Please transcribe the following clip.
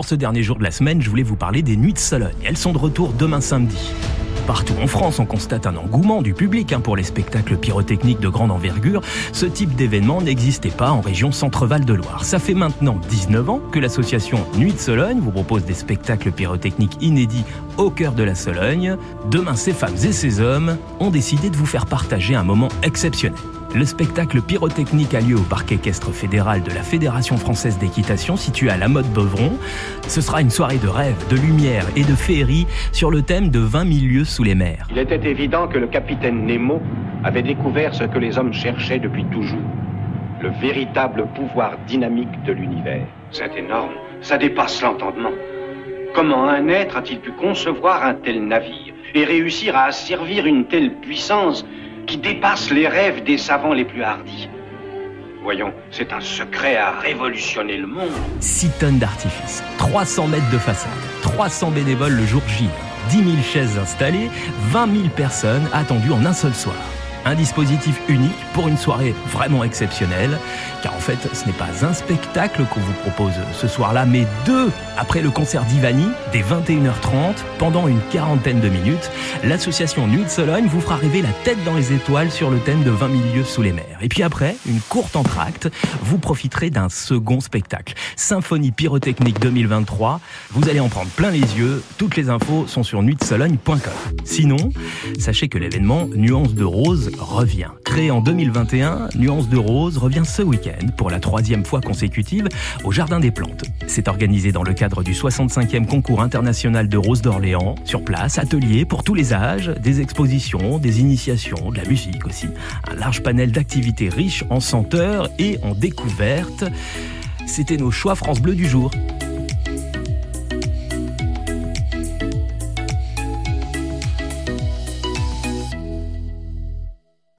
pour ce dernier jour de la semaine, je voulais vous parler des Nuits de Sologne. Elles sont de retour demain samedi. Partout en France, on constate un engouement du public hein, pour les spectacles pyrotechniques de grande envergure. Ce type d'événement n'existait pas en région Centre-Val de Loire. Ça fait maintenant 19 ans que l'association Nuit de Sologne vous propose des spectacles pyrotechniques inédits au cœur de la Sologne. Demain, ces femmes et ces hommes ont décidé de vous faire partager un moment exceptionnel. Le spectacle pyrotechnique a lieu au parc équestre fédéral de la Fédération française d'équitation situé à la mode Beuvron. Ce sera une soirée de rêve, de lumière et de féerie sur le thème de 20 000 lieues sous les mers. Il était évident que le capitaine Nemo avait découvert ce que les hommes cherchaient depuis toujours. Le véritable pouvoir dynamique de l'univers. C'est énorme, ça dépasse l'entendement. Comment un être a-t-il pu concevoir un tel navire et réussir à asservir une telle puissance qui dépasse les rêves des savants les plus hardis. Voyons, c'est un secret à révolutionner le monde. 6 tonnes d'artifice, 300 mètres de façade, 300 bénévoles le jour J, 10 000 chaises installées, 20 000 personnes attendues en un seul soir. Un dispositif unique pour une soirée vraiment exceptionnelle, car en fait, ce n'est pas un spectacle qu'on vous propose ce soir-là, mais deux après le concert d'Ivani, dès 21h30, pendant une quarantaine de minutes. L'association Nuit de Sologne vous fera rêver la tête dans les étoiles sur le thème de 20 milieux sous les mers. Et puis après, une courte entracte, vous profiterez d'un second spectacle, Symphonie pyrotechnique 2023. Vous allez en prendre plein les yeux. Toutes les infos sont sur nuitsologne.com. Sinon, sachez que l'événement Nuance de Revient. Créé en 2021, Nuance de Rose revient ce week-end pour la troisième fois consécutive au Jardin des Plantes. C'est organisé dans le cadre du 65e concours international de Rose d'Orléans. Sur place, ateliers pour tous les âges, des expositions, des initiations, de la musique aussi. Un large panel d'activités riches en senteurs et en découvertes. C'était nos choix France Bleu du jour.